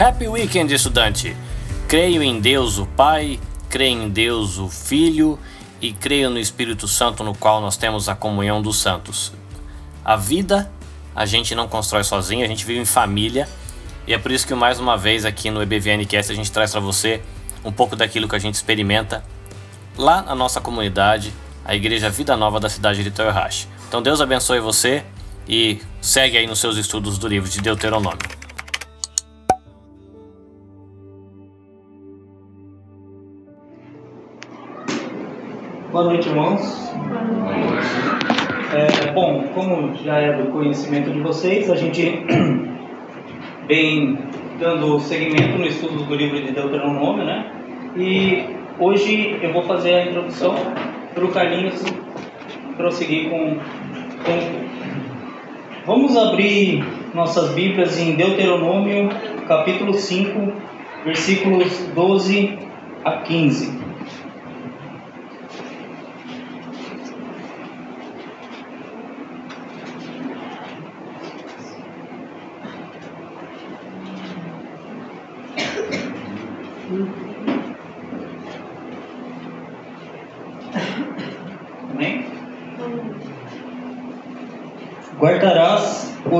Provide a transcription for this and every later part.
Happy Weekend, estudante! Creio em Deus o Pai, creio em Deus o Filho e creio no Espírito Santo, no qual nós temos a comunhão dos santos. A vida a gente não constrói sozinho, a gente vive em família e é por isso que mais uma vez aqui no EBVNcast a gente traz para você um pouco daquilo que a gente experimenta lá na nossa comunidade, a Igreja Vida Nova da cidade de Toyohashi. Então Deus abençoe você e segue aí nos seus estudos do livro de Deuteronômio. Boa noite, irmãos. É, bom, como já é do conhecimento de vocês, a gente vem dando seguimento no estudo do livro de Deuteronômio, né? E hoje eu vou fazer a introdução para o Carlinhos prosseguir com, com. Vamos abrir nossas Bíblias em Deuteronômio, capítulo 5, versículos 12 a 15.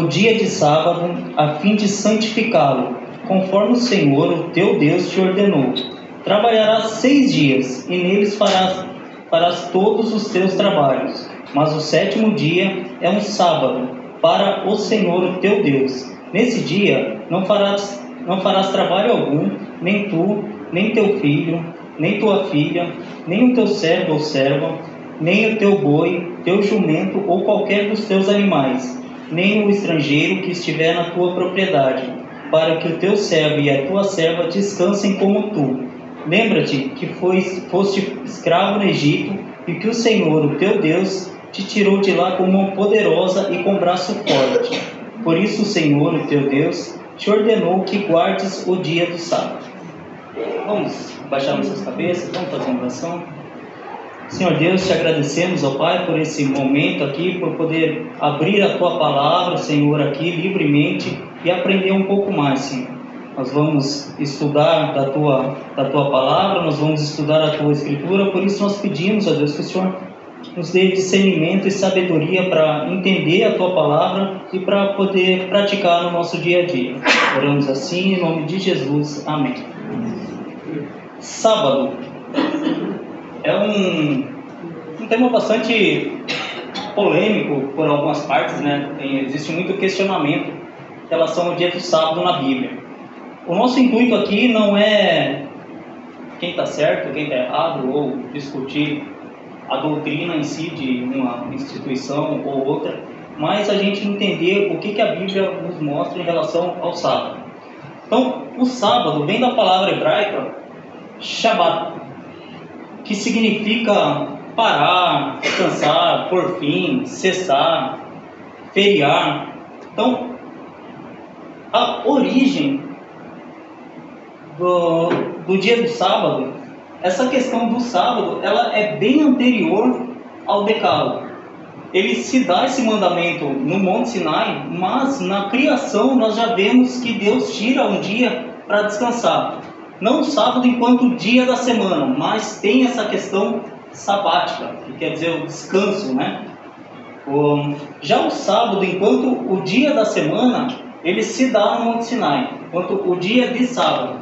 Dia de sábado a fim de santificá-lo, conforme o Senhor, o teu Deus, te ordenou. Trabalharás seis dias, e neles farás, farás todos os teus trabalhos. Mas o sétimo dia é um sábado para o Senhor, o teu Deus. Nesse dia não farás, não farás trabalho algum, nem tu, nem teu filho, nem tua filha, nem o teu servo ou serva, nem o teu boi, teu jumento ou qualquer dos teus animais, nem o estrangeiro que estiver na tua propriedade, para que o teu servo e a tua serva descansem como tu. Lembra-te que foste escravo no Egito e que o Senhor, o teu Deus, te tirou de lá com mão poderosa e com braço forte. Por isso o Senhor, o teu Deus, te ordenou que guardes o dia do sábado. Vamos baixar nossas cabeças, vamos fazer uma oração. Senhor Deus, te agradecemos, ó Pai, por esse momento aqui, por poder abrir a tua palavra, Senhor, aqui livremente e aprender um pouco mais, Senhor. Nós vamos estudar da tua, da tua palavra, nós vamos estudar a tua escritura, por isso nós pedimos, ó Deus, que o Senhor nos dê discernimento e sabedoria para entender a tua palavra e para poder praticar no nosso dia a dia. Oramos assim, em nome de Jesus. Amém. Sábado é um, um tema bastante polêmico por algumas partes, né? Tem, existe muito questionamento em relação ao dia do sábado na Bíblia. O nosso intuito aqui não é quem está certo, quem está errado, ou discutir a doutrina em si de uma instituição ou outra, mas a gente entender o que, que a Bíblia nos mostra em relação ao sábado. Então, o sábado vem da palavra hebraica Shabbat, que significa parar, descansar, por fim, cessar, feriar. Então, a origem do, do dia do sábado, essa questão do sábado, ela é bem anterior ao decálogo. Ele se dá esse mandamento no Monte Sinai, mas na criação nós já vemos que Deus tira um dia para descansar não o sábado enquanto dia da semana, mas tem essa questão sabática, que quer dizer o descanso, né? Já o sábado, enquanto o dia da semana, ele se dá no Monte Sinai, enquanto o dia de sábado.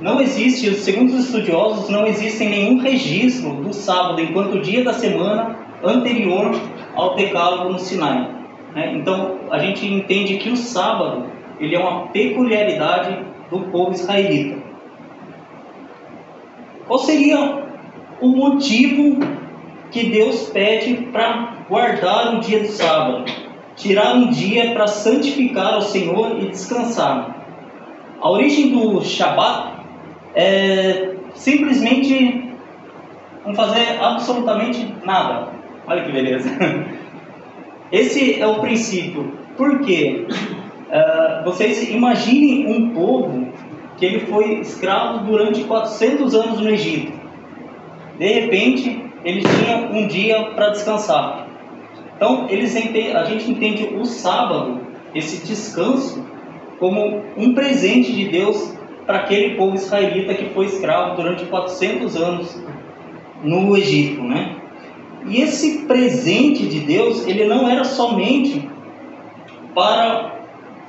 Não existe, segundo os estudiosos, não existe nenhum registro do sábado enquanto o dia da semana anterior ao decálogo no Sinai. Né? Então, a gente entende que o sábado ele é uma peculiaridade do povo israelita. Qual seria o motivo que Deus pede para guardar o dia do sábado? Tirar um dia para santificar ao Senhor e descansar. A origem do Shabat é simplesmente não fazer absolutamente nada. Olha que beleza. Esse é o princípio. Por quê? Uh, vocês imaginem um povo que ele foi escravo durante 400 anos no Egito. De repente, eles tinham um dia para descansar. Então, eles a gente entende o sábado, esse descanso, como um presente de Deus para aquele povo israelita que foi escravo durante 400 anos no Egito, né? E esse presente de Deus, ele não era somente para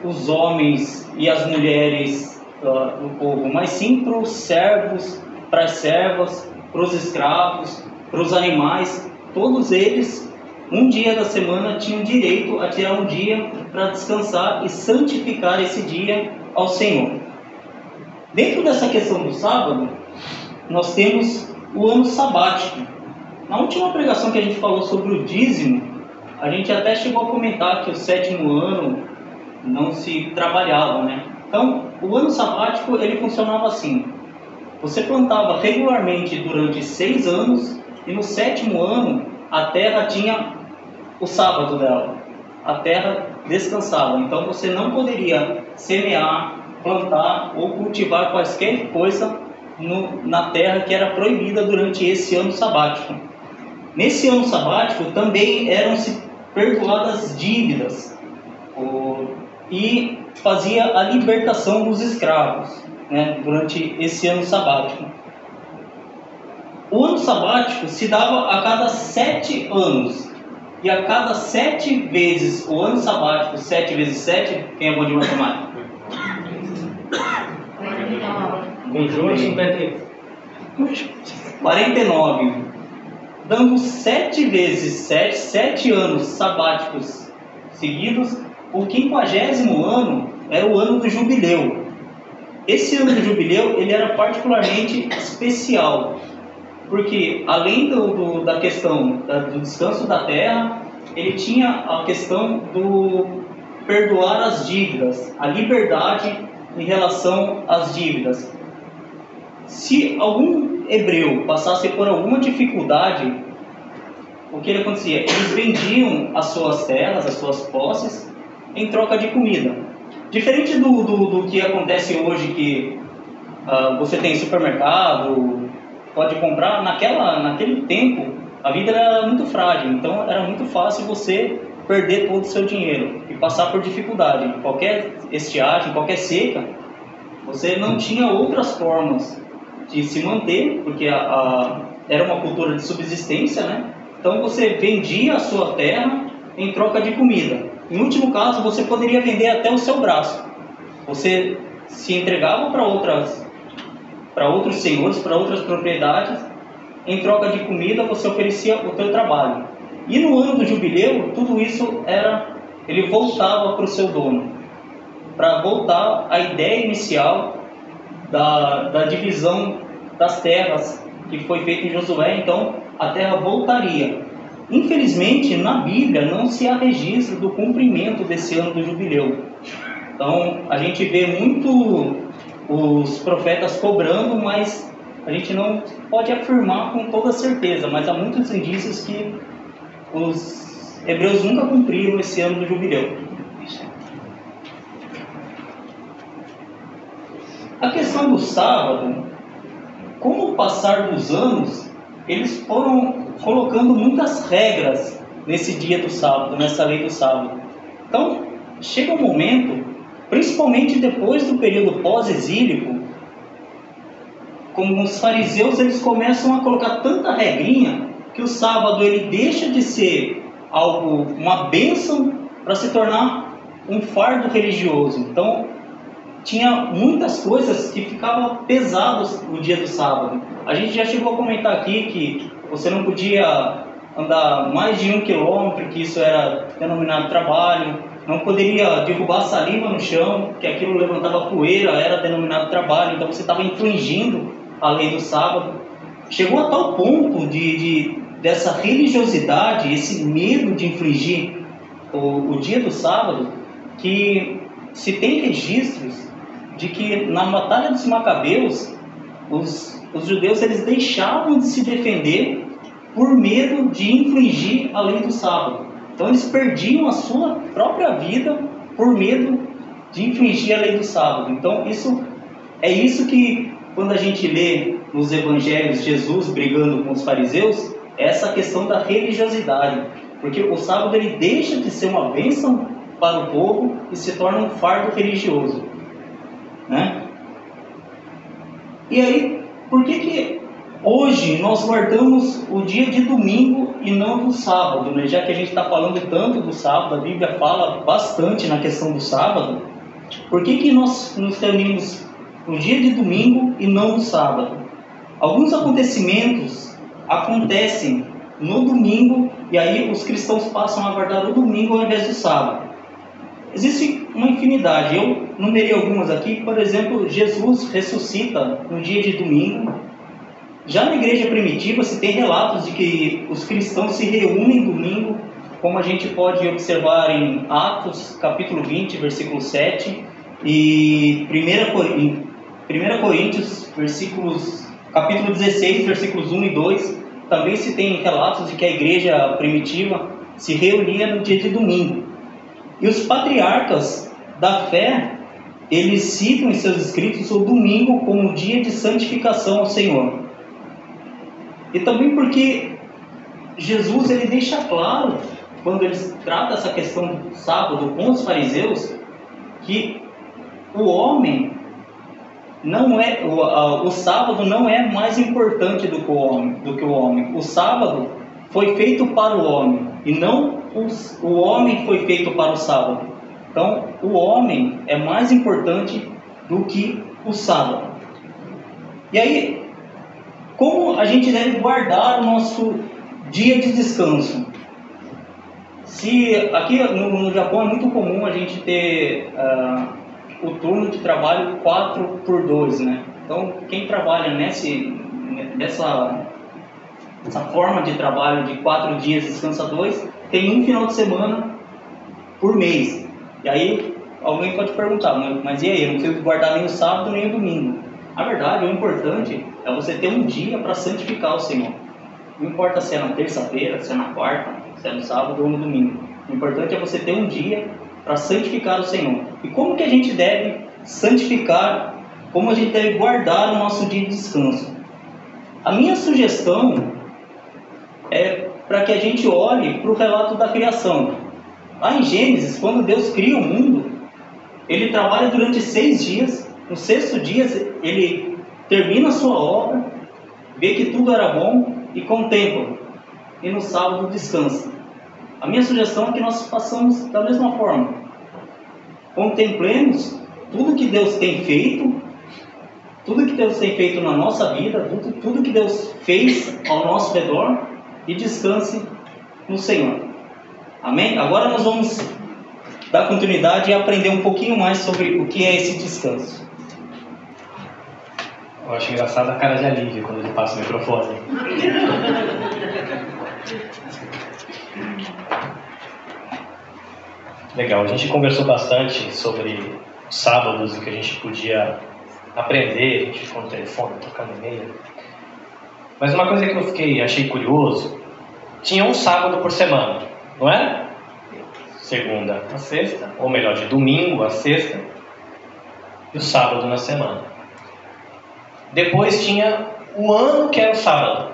os homens e as mulheres uh, do povo, mas sim para os servos, para as servas, para os escravos, para os animais, todos eles, um dia da semana, tinham direito a tirar um dia para descansar e santificar esse dia ao Senhor. Dentro dessa questão do sábado, nós temos o ano sabático. Na última pregação que a gente falou sobre o dízimo, a gente até chegou a comentar que o sétimo ano não se trabalhava, né? Então, o ano sabático ele funcionava assim: você plantava regularmente durante seis anos e no sétimo ano a terra tinha o sábado dela. A terra descansava. Então você não poderia semear, plantar ou cultivar quaisquer coisa no, na terra que era proibida durante esse ano sabático. Nesse ano sabático também eram-se perdoadas dívidas o, e fazia a libertação dos escravos né, durante esse ano sabático. O ano sabático se dava a cada sete anos. E a cada sete vezes o ano sabático, sete vezes sete, quem é bom de matemática? Conjunto 51. 49. Dando sete vezes sete, sete anos sabáticos seguidos, o quinquagésimo ano era o ano do jubileu. Esse ano do jubileu ele era particularmente especial, porque além do, do da questão do descanso da terra, ele tinha a questão do perdoar as dívidas, a liberdade em relação às dívidas. Se algum hebreu passasse por alguma dificuldade, o que acontecia? Eles vendiam as suas terras, as suas posses, em troca de comida. Diferente do, do, do que acontece hoje, que uh, você tem supermercado, pode comprar, naquela, naquele tempo a vida era muito frágil, então era muito fácil você perder todo o seu dinheiro e passar por dificuldade. Qualquer estiagem, qualquer seca, você não tinha outras formas de se manter, porque a, a, era uma cultura de subsistência, né? Então você vendia a sua terra em troca de comida. Em último caso, você poderia vender até o seu braço. Você se entregava para outras para outros senhores, para outras propriedades, em troca de comida você oferecia o teu trabalho. E no ano do jubileu, tudo isso era ele voltava para o seu dono, para voltar à ideia inicial da, da divisão das terras que foi feita em Josué, então a terra voltaria. Infelizmente, na Bíblia não se há registro do cumprimento desse ano do jubileu. Então, a gente vê muito os profetas cobrando, mas a gente não pode afirmar com toda certeza, mas há muitos indícios que os hebreus nunca cumpriram esse ano do jubileu. A questão do sábado, com o passar dos anos, eles foram colocando muitas regras nesse dia do sábado, nessa lei do sábado. Então, chega um momento, principalmente depois do período pós-exílico, como os fariseus eles começam a colocar tanta regrinha que o sábado ele deixa de ser algo uma bênção para se tornar um fardo religioso. Então, tinha muitas coisas que ficavam pesadas no dia do sábado. A gente já chegou a comentar aqui que você não podia andar mais de um quilômetro, que isso era denominado trabalho, não poderia derrubar saliva no chão, que aquilo levantava poeira, era denominado trabalho, então você estava infringindo a lei do sábado. Chegou a tal ponto de, de dessa religiosidade, esse medo de infringir o, o dia do sábado, que se tem registros de que na Batalha dos Macabeus, os, os judeus eles deixavam de se defender por medo de infringir a lei do sábado. Então eles perdiam a sua própria vida por medo de infringir a lei do sábado. Então isso é isso que quando a gente lê nos evangelhos Jesus brigando com os fariseus, é essa questão da religiosidade, porque o sábado ele deixa de ser uma bênção para o povo e se torna um fardo religioso. Né? E aí, por que, que hoje nós guardamos o dia de domingo e não do sábado? Né? Já que a gente está falando tanto do sábado, a Bíblia fala bastante na questão do sábado, por que, que nós nos reunimos no dia de domingo e não no sábado? Alguns acontecimentos acontecem no domingo e aí os cristãos passam a guardar o domingo ao invés do sábado. Existe uma infinidade. Eu numerei algumas aqui. Por exemplo, Jesus ressuscita no dia de domingo. Já na igreja primitiva se tem relatos de que os cristãos se reúnem domingo, como a gente pode observar em Atos, capítulo 20, versículo 7, e 1 Coríntios, versículos, capítulo 16, versículos 1 e 2, também se tem relatos de que a igreja primitiva se reunia no dia de domingo. E os patriarcas da fé, eles citam em seus escritos o domingo como dia de santificação ao Senhor. E também porque Jesus ele deixa claro, quando ele trata essa questão do sábado com os fariseus, que o homem não é o, a, o sábado não é mais importante do que o homem, do que o homem. O sábado foi feito para o homem e não os, o homem foi feito para o sábado. Então, o homem é mais importante do que o sábado. E aí, como a gente deve guardar o nosso dia de descanso? Se aqui no, no Japão é muito comum a gente ter uh, o turno de trabalho 4 por 2, né? Então, quem trabalha nesse, nessa essa forma de trabalho de quatro dias descansa dois, tem um final de semana por mês. E aí alguém pode perguntar, mas e aí? Eu não preciso guardar nem o sábado nem o domingo. A verdade, o importante é você ter um dia para santificar o Senhor. Não importa se é na terça-feira, se é na quarta, se é no sábado ou no domingo. O importante é você ter um dia para santificar o Senhor. E como que a gente deve santificar, como a gente deve guardar o nosso dia de descanso? A minha sugestão é para que a gente olhe para o relato da criação. Lá em Gênesis, quando Deus cria o mundo, ele trabalha durante seis dias. No sexto dia, ele termina a sua obra, vê que tudo era bom e contempla. E no sábado descansa. A minha sugestão é que nós façamos da mesma forma. Contemplemos tudo que Deus tem feito, tudo que Deus tem feito na nossa vida, tudo, tudo que Deus fez ao nosso redor e descanse no Senhor. Amém? Agora nós vamos dar continuidade e aprender um pouquinho mais sobre o que é esse descanso. Eu acho engraçado a cara de alívio quando ele passa o microfone. Legal, a gente conversou bastante sobre sábados e que a gente podia aprender, a gente ficou no telefone, trocando e-mail. Mas uma coisa que eu fiquei, achei curioso, tinha um sábado por semana, não é? Segunda a sexta, ou melhor, de domingo a sexta, e o sábado na semana. Depois tinha o ano que era o sábado.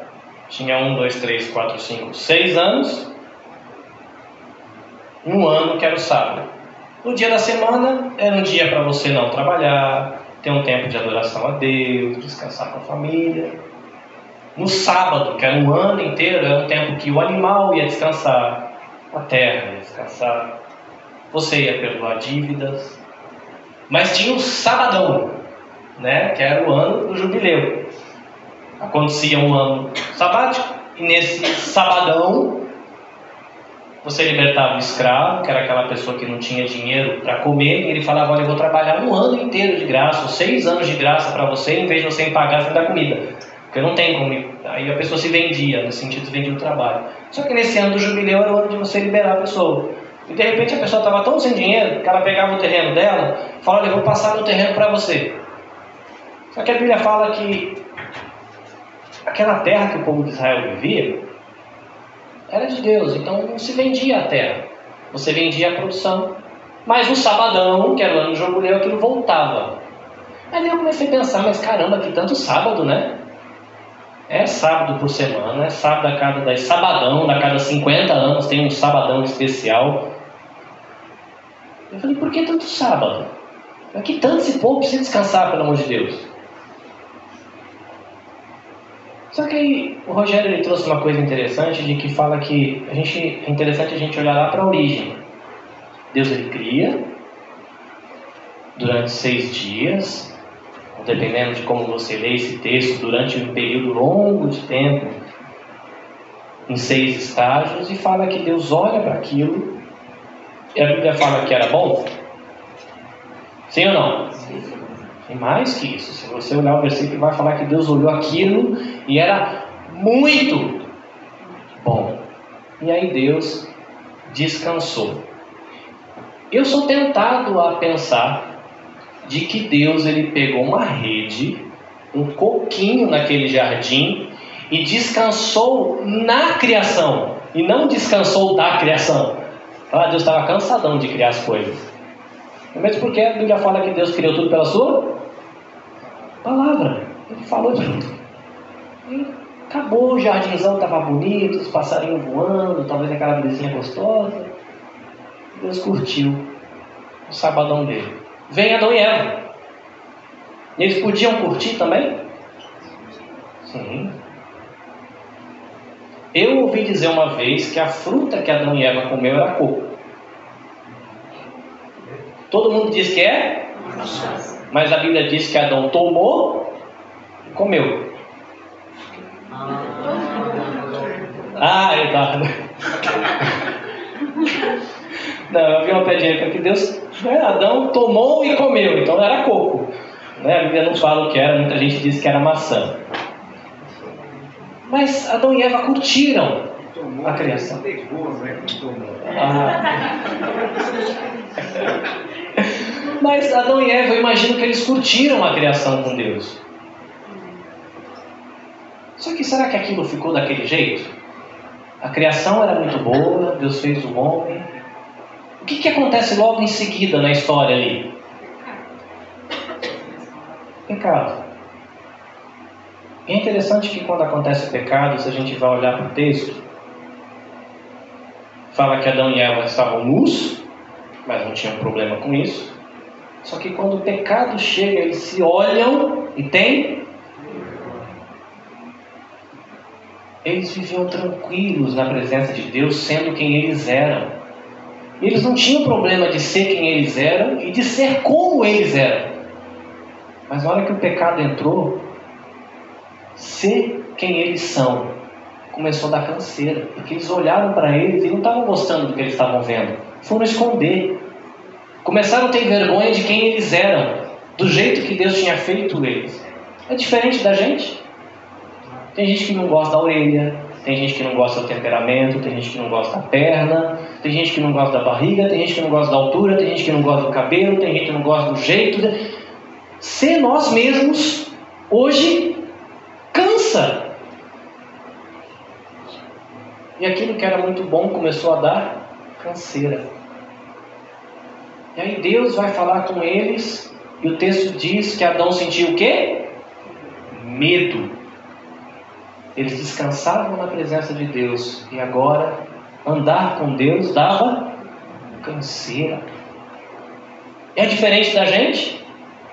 Tinha um, dois, três, quatro, cinco, seis anos um ano que era o sábado. No dia da semana era um dia para você não trabalhar, ter um tempo de adoração a Deus, descansar com a família. No sábado, que era um ano inteiro, era um tempo que o animal ia descansar, a terra ia descansar, você ia perdoar dívidas. Mas tinha o sabadão, né, que era o ano do jubileu. Acontecia um ano sabático, e nesse sabadão você libertava o escravo, que era aquela pessoa que não tinha dinheiro para comer, e ele falava: Olha, eu vou trabalhar um ano inteiro de graça, ou seis anos de graça para você, em vez de você me pagar, você me dá comida. Porque não tem como. Aí a pessoa se vendia, no sentido de vendia o trabalho. Só que nesse ano do jubileu era o ano de você liberar a pessoa. E de repente a pessoa estava tão sem dinheiro que ela pegava o terreno dela e falava: Olha, eu vou passar meu terreno para você. Só que a Bíblia fala que aquela terra que o povo de Israel vivia era de Deus, então não se vendia a terra, você vendia a produção. Mas no sabadão, que era o ano jubileu, aquilo voltava. Aí eu comecei a pensar, mas caramba, que tanto sábado, né? É sábado por semana, é sábado a cada, é sabadão, a cada 50 anos tem um sabadão especial. Eu falei, por que tanto sábado? Que tanto esse povo precisa descansar, pelo amor de Deus? Só que aí o Rogério ele trouxe uma coisa interessante de que fala que a gente, é interessante a gente olhar lá para a origem. Deus ele cria durante seis dias, dependendo de como você lê esse texto, durante um período longo de tempo, em seis estágios, e fala que Deus olha para aquilo, e a Bíblia fala que era bom. Sim ou não? Sim. Tem mais que isso. Se você olhar o versículo, vai falar que Deus olhou aquilo e era muito bom. E aí Deus descansou. Eu sou tentado a pensar de que Deus ele pegou uma rede, um coquinho naquele jardim e descansou na criação e não descansou da criação. Ah, Deus estava cansadão de criar as coisas. Mesmo porque a Bíblia fala que Deus criou tudo pela sua palavra. Ele falou de tudo. E acabou, o jardinzão estava bonito, os passarinhos voando, talvez aquela brisinha gostosa. Deus curtiu o sabadão dele. Vem Adão e Eva. Eles podiam curtir também? Sim. Eu ouvi dizer uma vez que a fruta que Adão e Eva comeu era coco. Todo mundo diz que é? Mas a Bíblia diz que Adão tomou e comeu. Ah, eu tava. Não, eu vi uma pedinha que Deus. Né, Adão tomou e comeu, então era coco. Né? A Bíblia não fala o que era, muita gente diz que era maçã. Mas Adão e Eva curtiram a criação. Ah. Mas Adão e Eva, eu imagino que eles curtiram a criação com Deus. Só que será que aquilo ficou daquele jeito? A criação era muito boa, Deus fez o homem. O que, que acontece logo em seguida na história ali? Pecado. É interessante que quando acontece o pecado, se a gente vai olhar para o texto, fala que Adão e Eva estavam nus, mas não tinham problema com isso. Só que quando o pecado chega, eles se olham e tem. Eles viviam tranquilos na presença de Deus, sendo quem eles eram. Eles não tinham problema de ser quem eles eram e de ser como eles eram. Mas na hora que o pecado entrou, ser quem eles são começou a dar canseira, porque eles olharam para eles e não estavam gostando do que eles estavam vendo, foram esconder. Começaram a ter vergonha de quem eles eram, do jeito que Deus tinha feito eles. É diferente da gente. Tem gente que não gosta da orelha, tem gente que não gosta do temperamento, tem gente que não gosta da perna, tem gente que não gosta da barriga, tem gente que não gosta da altura, tem gente que não gosta do cabelo, tem gente que não gosta do jeito. Ser nós mesmos, hoje, cansa. E aquilo que era muito bom começou a dar canseira. E aí Deus vai falar com eles, e o texto diz que Adão sentiu o quê? Medo. Eles descansavam na presença de Deus, e agora andar com Deus dava canseira. É diferente da gente?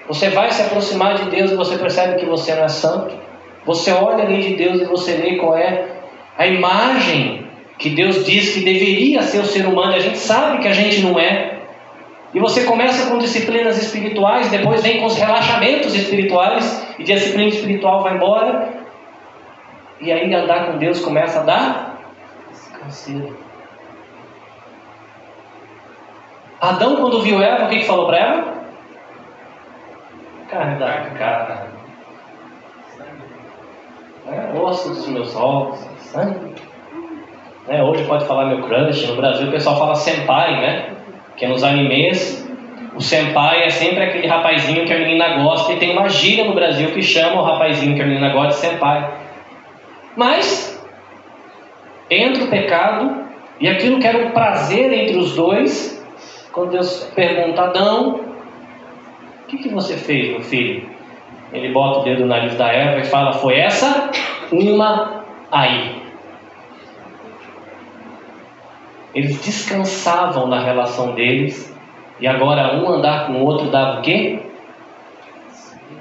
Você vai se aproximar de Deus e você percebe que você não é santo. Você olha ali de Deus e você vê qual é a imagem que Deus diz que deveria ser o ser humano. E a gente sabe que a gente não é. E você começa com disciplinas espirituais, depois vem com os relaxamentos espirituais, e disciplina espiritual vai embora. E aí andar com Deus começa a dar canseira. Adão, quando viu Eva, o que, que falou para ela? Carne da cara. É, osso dos meus olhos, sangue. É, hoje pode falar meu crush, no Brasil o pessoal fala senpai, né? Porque nos animes, o senpai é sempre aquele rapazinho que a menina gosta e tem uma gíria no Brasil que chama o rapazinho que a menina gosta de senpai. Mas, entra o pecado e aquilo que era um prazer entre os dois, quando Deus pergunta a Adão, o que, que você fez, meu filho? Ele bota o dedo no nariz da Eva e fala, foi essa uma aí. Eles descansavam na relação deles E agora um andar com o outro dava o quê?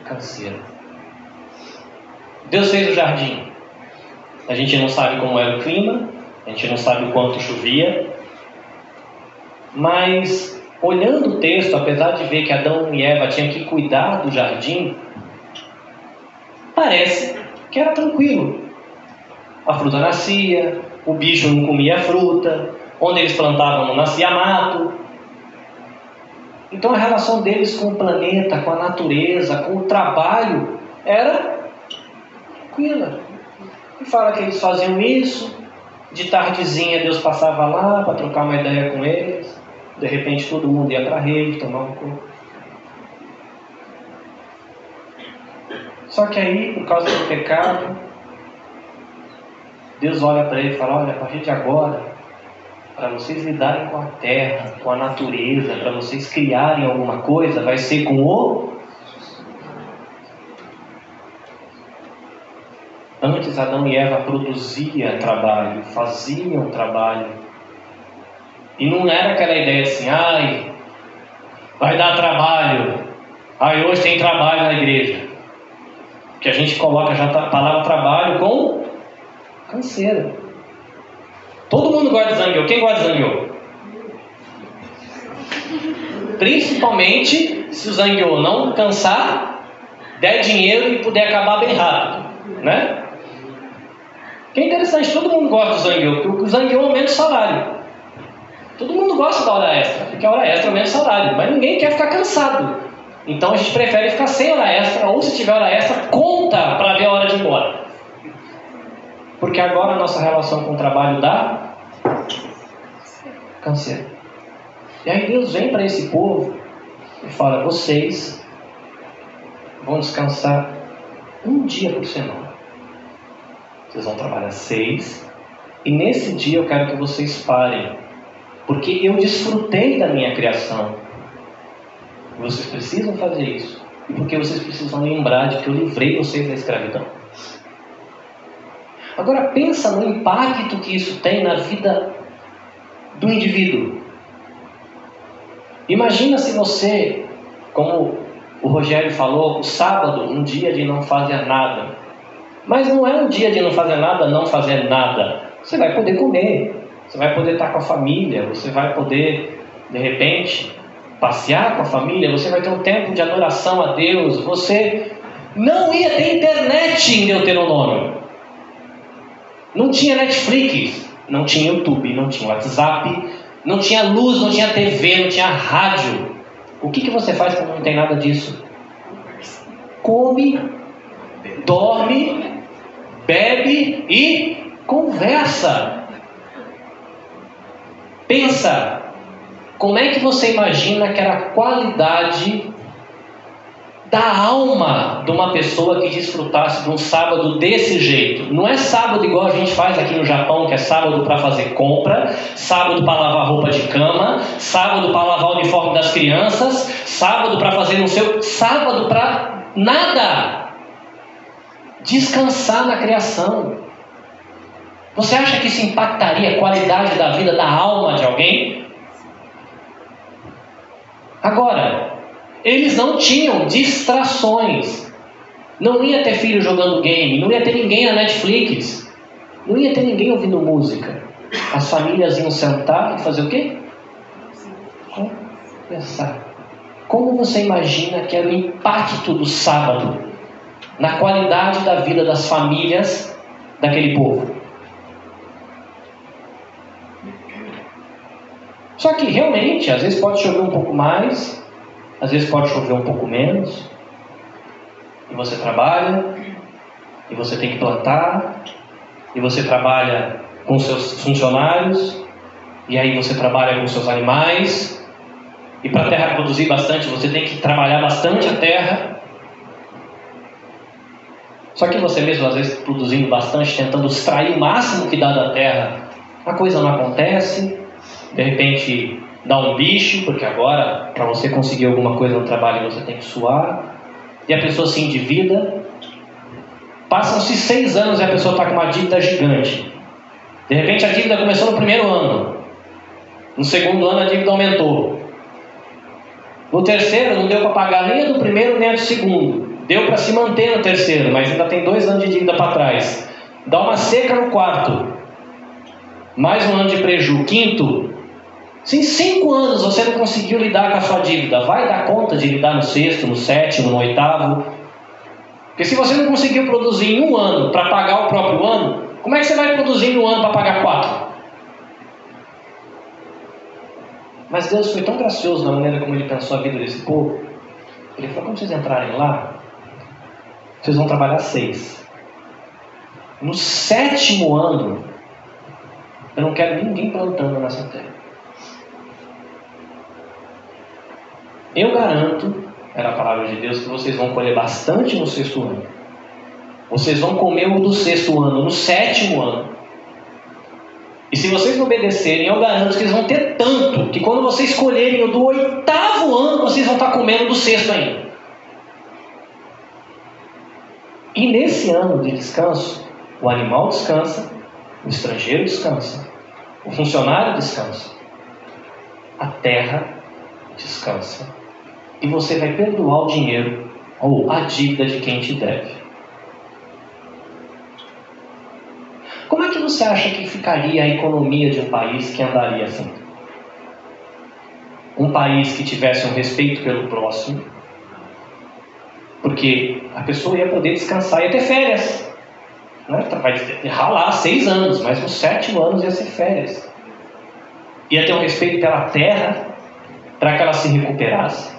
Canseira. Deus fez o jardim. A gente não sabe como era o clima, a gente não sabe o quanto chovia, mas olhando o texto, apesar de ver que Adão e Eva tinham que cuidar do jardim, parece que era tranquilo. A fruta nascia, o bicho não comia a fruta, onde eles plantavam não nascia mato. Então a relação deles com o planeta, com a natureza, com o trabalho era tranquila. E fala que eles faziam isso, de tardezinha Deus passava lá para trocar uma ideia com eles. De repente todo mundo ia para a rede, tomar um copo. Só que aí, por causa do pecado, Deus olha para ele e fala: Olha, a partir de agora, para vocês lidarem com a terra, com a natureza, para vocês criarem alguma coisa, vai ser com o. Antes Adão e Eva produziam trabalho, faziam trabalho. E não era aquela ideia assim, ai, vai dar trabalho. Ai, hoje tem trabalho na igreja. Que a gente coloca já a palavra trabalho com Canseira. Todo mundo gosta de zangueu. Quem gosta de zangueu? Principalmente se o zangueu não cansar, der dinheiro e puder acabar bem rápido. Né? Que é interessante, todo mundo gosta do zangueu, porque o zangueu aumenta o salário. Todo mundo gosta da hora extra, porque a hora extra aumenta o salário, mas ninguém quer ficar cansado. Então a gente prefere ficar sem hora extra, ou se tiver hora extra, conta para ver a hora de ir embora. Porque agora a nossa relação com o trabalho dá câncer. E aí Deus vem para esse povo e fala: vocês vão descansar um dia por semana. Vocês vão trabalhar seis. E nesse dia eu quero que vocês parem. Porque eu desfrutei da minha criação. Vocês precisam fazer isso. E porque vocês precisam lembrar de que eu livrei vocês da escravidão. Agora pensa no impacto que isso tem na vida do indivíduo. Imagina se você, como o Rogério falou, o sábado, um dia de não fazer nada. Mas não é um dia de não fazer nada, não fazer nada. Você vai poder comer, você vai poder estar com a família, você vai poder, de repente, passear com a família, você vai ter um tempo de adoração a Deus, você não ia ter internet em Deuteronômio. Não tinha Netflix, não tinha YouTube, não tinha WhatsApp, não tinha luz, não tinha TV, não tinha rádio. O que, que você faz quando não tem nada disso? Come, dorme, bebe e conversa. Pensa, como é que você imagina que era a qualidade da alma de uma pessoa que desfrutasse de um sábado desse jeito. Não é sábado igual a gente faz aqui no Japão, que é sábado para fazer compra, sábado para lavar roupa de cama, sábado para lavar o uniforme das crianças, sábado para fazer no seu. sábado para nada. Descansar na criação. Você acha que isso impactaria a qualidade da vida, da alma de alguém? Agora, eles não tinham distrações. Não ia ter filho jogando game, não ia ter ninguém na Netflix, não ia ter ninguém ouvindo música. As famílias iam sentar e fazer o quê? Pensar. Como você imagina que era o impacto do sábado na qualidade da vida das famílias daquele povo? Só que realmente, às vezes pode chover um pouco mais, às vezes pode chover um pouco menos, e você trabalha, e você tem que plantar, e você trabalha com seus funcionários, e aí você trabalha com seus animais, e para a terra produzir bastante, você tem que trabalhar bastante a terra. Só que você mesmo, às vezes, produzindo bastante, tentando extrair o máximo que dá da terra, a coisa não acontece, de repente dá um bicho, porque agora, para você conseguir alguma coisa no trabalho, você tem que suar, e a pessoa se endivida. Passam-se seis anos e a pessoa está com uma dívida gigante. De repente a dívida começou no primeiro ano. No segundo ano a dívida aumentou. No terceiro, não deu para pagar nem a do primeiro nem a do segundo. Deu para se manter no terceiro, mas ainda tem dois anos de dívida para trás. Dá uma seca no quarto. Mais um ano de prejuízo. Quinto, se em cinco anos você não conseguiu lidar com a sua dívida, vai dar conta de lidar no sexto, no sétimo, no oitavo? Porque se você não conseguiu produzir em um ano para pagar o próprio ano, como é que você vai produzir em um ano para pagar quatro? Mas Deus foi tão gracioso na maneira como ele pensou a vida desse povo. Ele falou: quando vocês entrarem lá, vocês vão trabalhar seis. No sétimo ano, eu não quero ninguém plantando nessa terra. Eu garanto, era a palavra de Deus, que vocês vão colher bastante no sexto ano. Vocês vão comer o do sexto ano, no sétimo ano. E se vocês obedecerem, eu garanto que eles vão ter tanto que quando vocês escolherem o do oitavo ano, vocês vão estar comendo do sexto ainda. E nesse ano de descanso, o animal descansa, o estrangeiro descansa, o funcionário descansa, a terra descansa. E você vai perdoar o dinheiro ou a dívida de quem te deve. Como é que você acha que ficaria a economia de um país que andaria assim? Um país que tivesse um respeito pelo próximo, porque a pessoa ia poder descansar, ia ter férias. Né? Vai ralar seis anos, mas nos sete anos ia ser férias. Ia ter um respeito pela terra para que ela se recuperasse.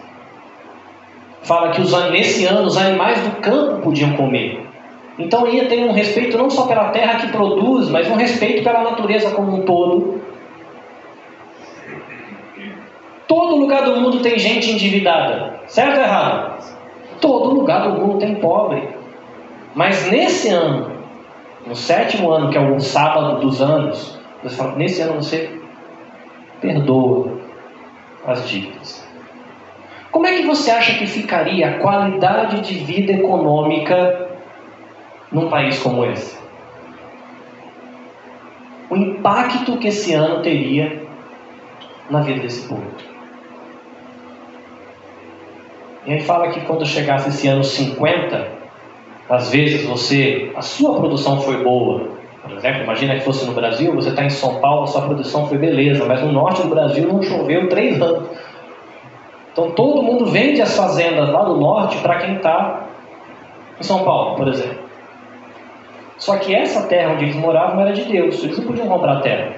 Fala que os, nesse ano os animais do campo podiam comer. Então ia ter um respeito não só pela terra que produz, mas um respeito pela natureza como um todo. Todo lugar do mundo tem gente endividada, certo ou errado? Todo lugar do mundo tem pobre. Mas nesse ano, no sétimo ano, que é o sábado dos anos, Deus fala, nesse ano você perdoa as dívidas. Como é que você acha que ficaria a qualidade de vida econômica num país como esse? O impacto que esse ano teria na vida desse povo. E aí fala que quando chegasse esse ano 50, às vezes você, a sua produção foi boa. Por exemplo, imagina que fosse no Brasil, você está em São Paulo, a sua produção foi beleza, mas no norte do Brasil não choveu três anos. Então todo mundo vende as fazendas lá do norte para quem está em São Paulo, por exemplo. Só que essa terra onde eles moravam era de Deus, eles não podiam comprar a terra.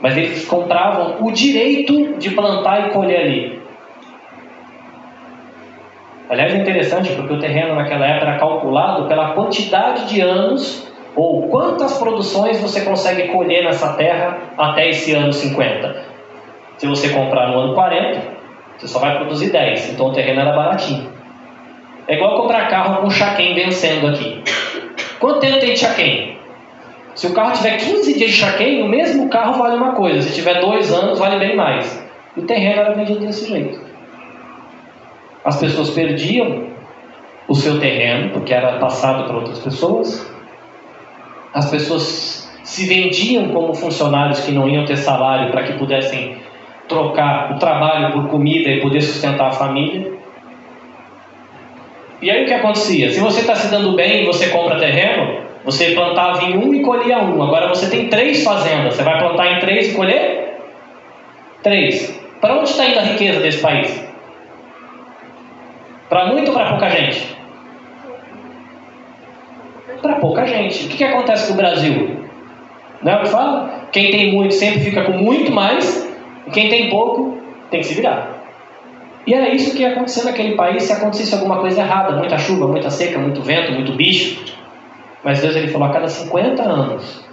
Mas eles compravam o direito de plantar e colher ali. Aliás, é interessante porque o terreno naquela época era calculado pela quantidade de anos ou quantas produções você consegue colher nessa terra até esse ano 50. Se você comprar no ano 40, você só vai produzir 10, então o terreno era baratinho. É igual comprar carro com chaquém vencendo aqui. Quanto tempo tem de chaquém? Se o carro tiver 15 dias de chaquém, o mesmo carro vale uma coisa. Se tiver dois anos, vale bem mais. E o terreno era vendido desse jeito. As pessoas perdiam o seu terreno, porque era passado para outras pessoas. As pessoas se vendiam como funcionários que não iam ter salário para que pudessem trocar o trabalho por comida e poder sustentar a família. E aí o que acontecia? Se você está se dando bem e você compra terreno, você plantava em um e colhia um. Agora você tem três fazendas. Você vai plantar em três e colher? Três. Para onde está indo a riqueza desse país? Para muito ou para pouca gente? Para pouca gente. O que, que acontece no Brasil? Não é o que fala? Quem tem muito sempre fica com muito mais, e quem tem pouco tem que se virar. E era isso que ia acontecer naquele país se acontecesse alguma coisa errada, muita chuva, muita seca, muito vento, muito bicho. Mas Deus ele falou: a cada 50 anos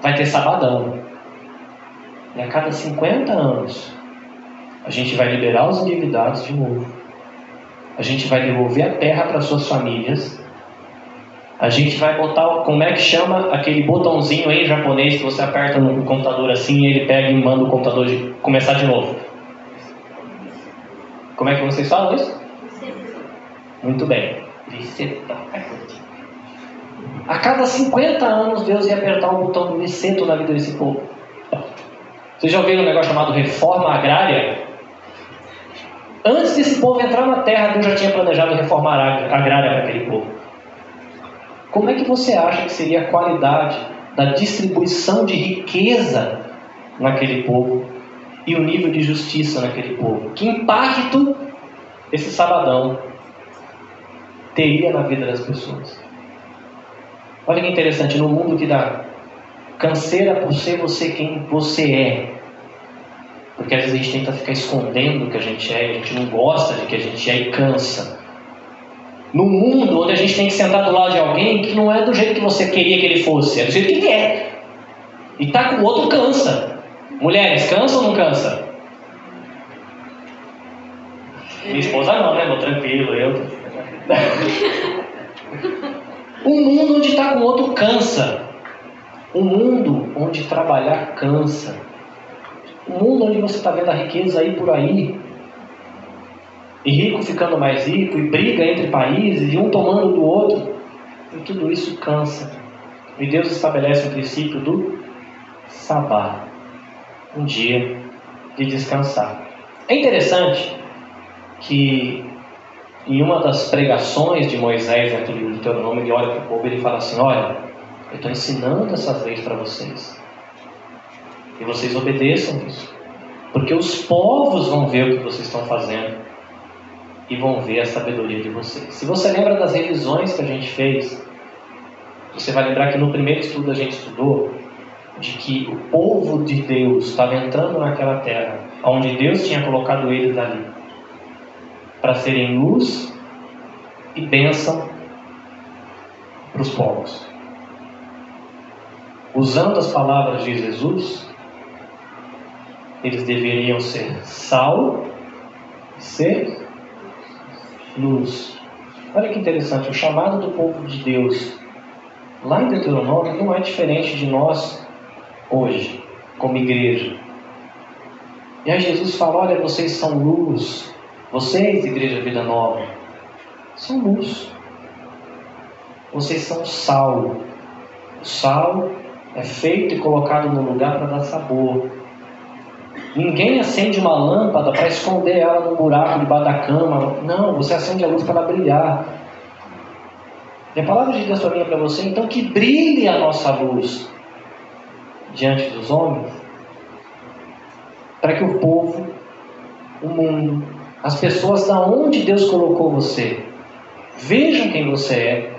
vai ter sabadão. E a cada 50 anos a gente vai liberar os endividados de novo. A gente vai devolver a terra para suas famílias. A gente vai botar, como é que chama aquele botãozinho em japonês que você aperta no computador assim e ele pega e manda o computador de, começar de novo. Como é que vocês falam isso? Muito bem. A cada 50 anos, Deus ia apertar o botão do liceto na vida desse povo. Vocês já ouviram um negócio chamado reforma agrária? Antes desse povo entrar na terra, Deus já tinha planejado reformar a agrária para aquele povo. Como é que você acha que seria a qualidade da distribuição de riqueza naquele povo e o nível de justiça naquele povo? Que impacto esse sabadão teria na vida das pessoas? Olha que interessante, no mundo que dá canseira por ser você quem você é, porque às vezes a gente tenta ficar escondendo o que a gente é, a gente não gosta de que a gente é e cansa. No mundo onde a gente tem que sentar do lado de alguém que não é do jeito que você queria que ele fosse, é do jeito que ele é. E tá com o outro cansa. Mulheres, cansa ou não cansa? Minha esposa não, né? Tô tranquilo, eu. um mundo onde está com o outro cansa. Um mundo onde trabalhar cansa. Um mundo onde você está vendo a riqueza aí por aí, e rico ficando mais rico, e briga entre países, e um tomando do outro, e tudo isso cansa. E Deus estabelece o princípio do sabá, um dia de descansar. É interessante que em uma das pregações de Moisés dentro do livro de Deuteronômio, ele olha para o povo e ele fala assim: Olha, eu estou ensinando essas leis para vocês. E vocês obedeçam isso. Porque os povos vão ver o que vocês estão fazendo e vão ver a sabedoria de vocês. Se você lembra das revisões que a gente fez, você vai lembrar que no primeiro estudo a gente estudou de que o povo de Deus estava entrando naquela terra, onde Deus tinha colocado eles ali, para serem luz e bênção para os povos. Usando as palavras de Jesus, eles deveriam ser sal ser luz. Olha que interessante, o chamado do povo de Deus lá em Deuteronômio não é diferente de nós hoje, como igreja. E aí Jesus fala: Olha, vocês são luz, vocês, Igreja Vida Nova, são luz. Vocês são sal. O sal é feito e colocado no lugar para dar sabor. Ninguém acende uma lâmpada para esconder ela no buraco debaixo da cama. Não, você acende a luz para brilhar. E a palavra de Deus também é para você, então que brilhe a nossa luz diante dos homens, para que o povo, o mundo, as pessoas da onde Deus colocou você, vejam quem você é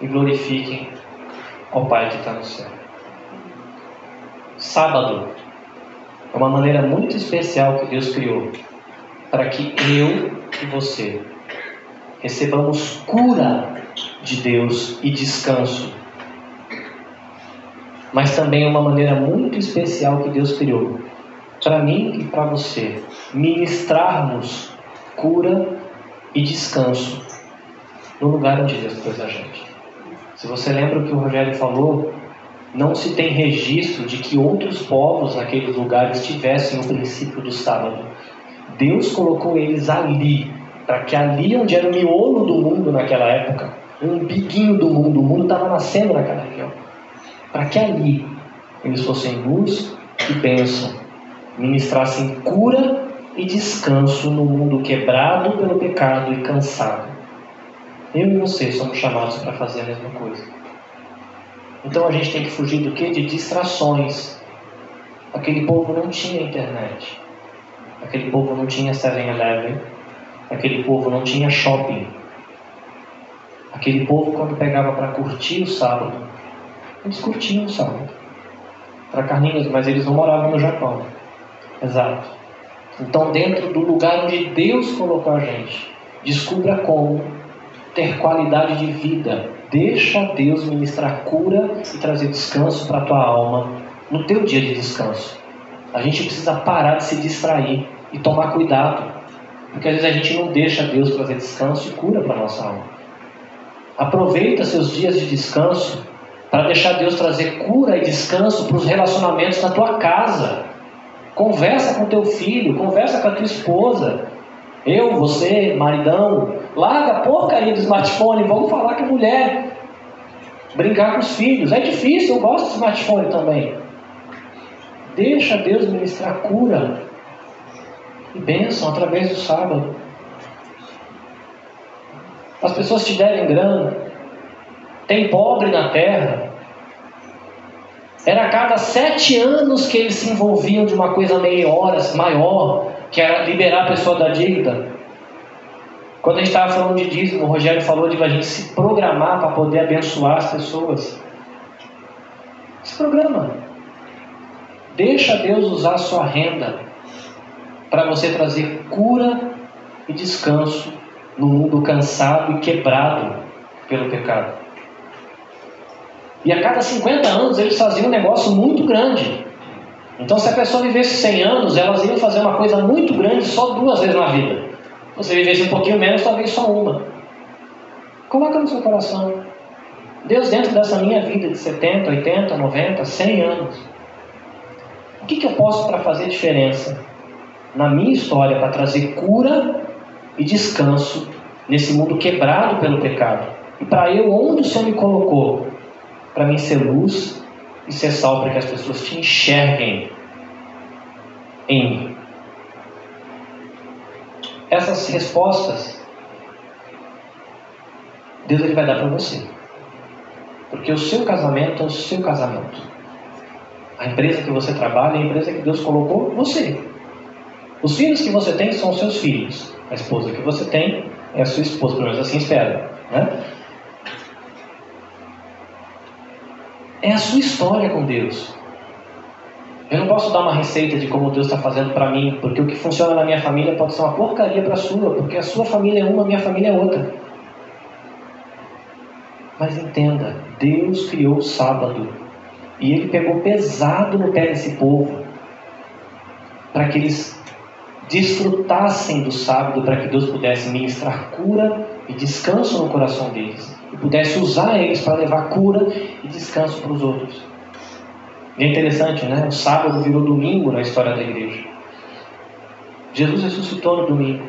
e glorifiquem ao Pai que está no céu. Sábado é uma maneira muito especial que Deus criou para que eu e você recebamos cura de Deus e descanso. Mas também é uma maneira muito especial que Deus criou para mim e para você ministrarmos cura e descanso no lugar onde Deus pôs a gente. Se você lembra o que o Rogério falou, não se tem registro de que outros povos naqueles lugares tivessem o princípio do sábado. Deus colocou eles ali, para que ali onde era o miolo do mundo naquela época, um biguinho do mundo, o mundo estava nascendo naquela região, para que ali eles fossem luz e bênção, ministrassem cura e descanso no mundo quebrado pelo pecado e cansado. Eu e você somos chamados para fazer a mesma coisa. Então a gente tem que fugir do que? De distrações. Aquele povo não tinha internet. Aquele povo não tinha 7-Eleven. Aquele povo não tinha shopping. Aquele povo, quando pegava para curtir o sábado, eles curtiam o sábado. Para Carlinhos, mas eles não moravam no Japão. Exato. Então, dentro do lugar onde Deus colocou a gente, descubra como ter qualidade de vida Deixa Deus ministrar cura e trazer descanso para a tua alma no teu dia de descanso. A gente precisa parar de se distrair e tomar cuidado, porque às vezes a gente não deixa Deus trazer descanso e cura para a nossa alma. Aproveita seus dias de descanso para deixar Deus trazer cura e descanso para os relacionamentos na tua casa. Conversa com teu filho, conversa com a tua esposa. Eu, você, maridão, larga a porcaria do smartphone, vamos falar a mulher brincar com os filhos. É difícil, eu gosto de smartphone também. Deixa Deus ministrar cura. e bênção através do sábado. As pessoas te devem grana, tem pobre na terra. Era a cada sete anos que eles se envolviam de uma coisa meia horas maior, que era liberar a pessoa da dívida. Quando a gente estava falando de dízimo, o Rogério falou de a gente se programar para poder abençoar as pessoas. Se programa. Deixa Deus usar a sua renda para você trazer cura e descanso no mundo cansado e quebrado pelo pecado. E a cada 50 anos eles faziam um negócio muito grande. Então, se a pessoa vivesse 100 anos, elas iam fazer uma coisa muito grande só duas vezes na vida. Você vivesse um pouquinho menos, talvez só uma. Coloca no seu coração. Deus, dentro dessa minha vida de 70, 80, 90, 100 anos, o que, que eu posso para fazer diferença na minha história para trazer cura e descanso nesse mundo quebrado pelo pecado? E para eu, onde o Senhor me colocou, para mim ser luz e ser sal para que as pessoas te enxerguem em mim. Essas respostas Deus ele vai dar para você. Porque o seu casamento é o seu casamento. A empresa que você trabalha é a empresa que Deus colocou você. Os filhos que você tem são os seus filhos. A esposa que você tem é a sua esposa, pelo menos assim espera. Né? É a sua história com Deus. Eu não posso dar uma receita de como Deus está fazendo para mim, porque o que funciona na minha família pode ser uma porcaria para a sua, porque a sua família é uma, a minha família é outra. Mas entenda, Deus criou o sábado e ele pegou pesado no pé desse povo para que eles desfrutassem do sábado, para que Deus pudesse ministrar cura e descanso no coração deles e pudesse usar eles para levar cura e descanso para os outros. E é interessante, né? O sábado virou domingo na história da igreja. Jesus ressuscitou no domingo.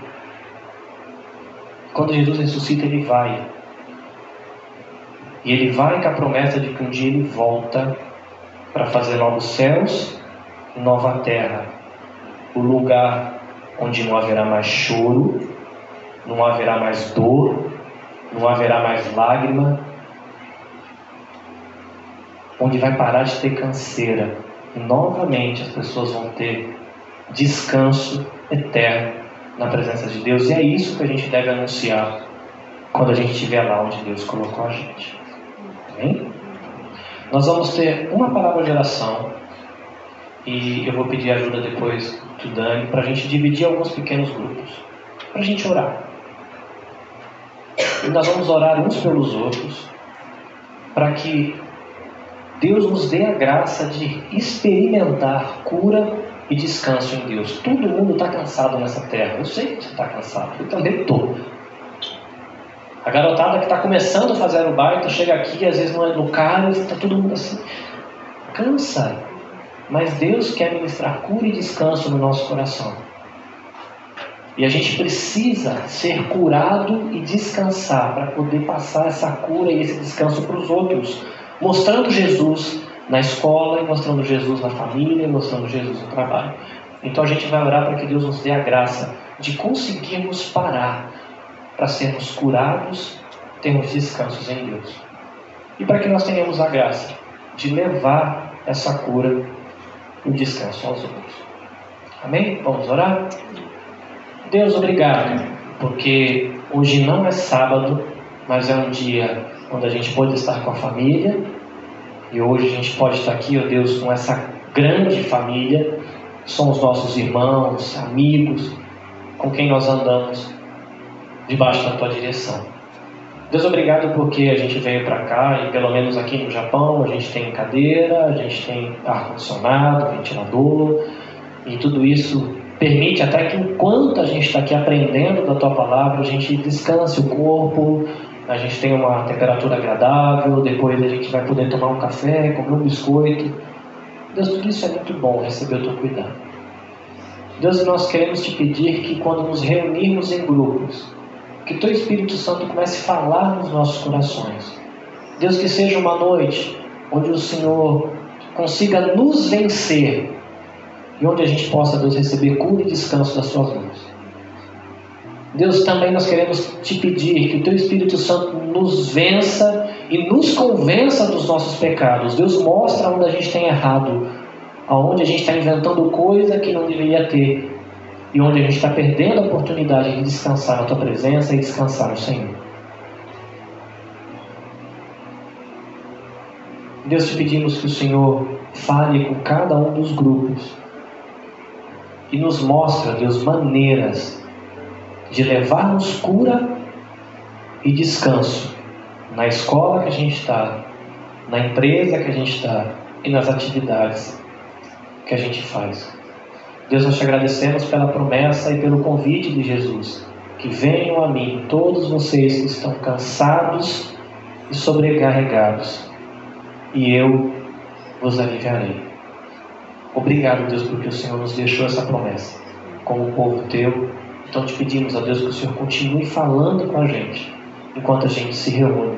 Quando Jesus ressuscita, ele vai e ele vai com a promessa de que um dia ele volta para fazer novos céus e nova terra. O lugar onde não haverá mais choro, não haverá mais dor, não haverá mais lágrima, onde vai parar de ter canseira. E novamente as pessoas vão ter descanso eterno na presença de Deus. E é isso que a gente deve anunciar quando a gente estiver lá onde Deus colocou a gente. Amém? Nós vamos ter uma palavra de oração e eu vou pedir ajuda depois do Dani para a gente dividir alguns pequenos grupos para a gente orar. E nós vamos orar uns pelos outros para que Deus nos dê a graça de experimentar cura e descanso em Deus. Todo mundo está cansado nessa terra. Eu sei que você está cansado, eu também estou. A garotada que está começando a fazer o baita chega aqui, às vezes não é no carro, está todo mundo assim. Cansa. Mas Deus quer ministrar cura e descanso no nosso coração. E a gente precisa ser curado e descansar para poder passar essa cura e esse descanso para os outros, mostrando Jesus na escola, mostrando Jesus na família, mostrando Jesus no trabalho. Então a gente vai orar para que Deus nos dê a graça de conseguirmos parar para sermos curados, termos descansos em Deus. E para que nós tenhamos a graça de levar essa cura e o descanso aos outros. Amém? Vamos orar? Deus, obrigado, porque hoje não é sábado, mas é um dia onde a gente pode estar com a família. E hoje a gente pode estar aqui, ó Deus, com essa grande família. São os nossos irmãos, amigos, com quem nós andamos debaixo da tua direção. Deus, obrigado porque a gente veio para cá e pelo menos aqui no Japão a gente tem cadeira, a gente tem ar-condicionado, ventilador e tudo isso permite até que enquanto a gente está aqui aprendendo da tua palavra, a gente descanse o corpo, a gente tem uma temperatura agradável, depois a gente vai poder tomar um café, comer um biscoito. Deus, tudo isso é muito bom receber o teu cuidado. Deus, nós queremos te pedir que quando nos reunirmos em grupos, que teu Espírito Santo comece a falar nos nossos corações. Deus, que seja uma noite onde o Senhor consiga nos vencer e onde a gente possa, Deus, receber cura e descanso das Suas mãos. Deus, também nós queremos te pedir que o Teu Espírito Santo nos vença e nos convença dos nossos pecados. Deus mostra onde a gente tem errado, aonde a gente está inventando coisa que não deveria ter e onde a gente está perdendo a oportunidade de descansar na Tua presença e descansar no Senhor. Deus, te pedimos que o Senhor fale com cada um dos grupos e nos mostra, Deus, maneiras de levarmos cura e descanso na escola que a gente está, na empresa que a gente está e nas atividades que a gente faz. Deus, nós te agradecemos pela promessa e pelo convite de Jesus. Que venham a mim todos vocês que estão cansados e sobrecarregados, e eu vos aliviarei. Obrigado, Deus, porque o Senhor nos deixou essa promessa como povo teu. Então te pedimos a Deus que o Senhor continue falando com a gente enquanto a gente se reúne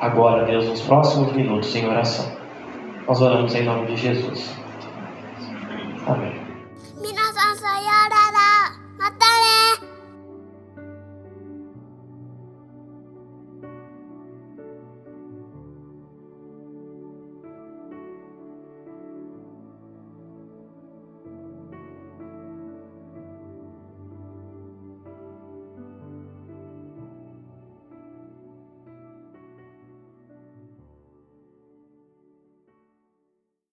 agora, Deus, nos próximos minutos em oração. Nós oramos em nome de Jesus.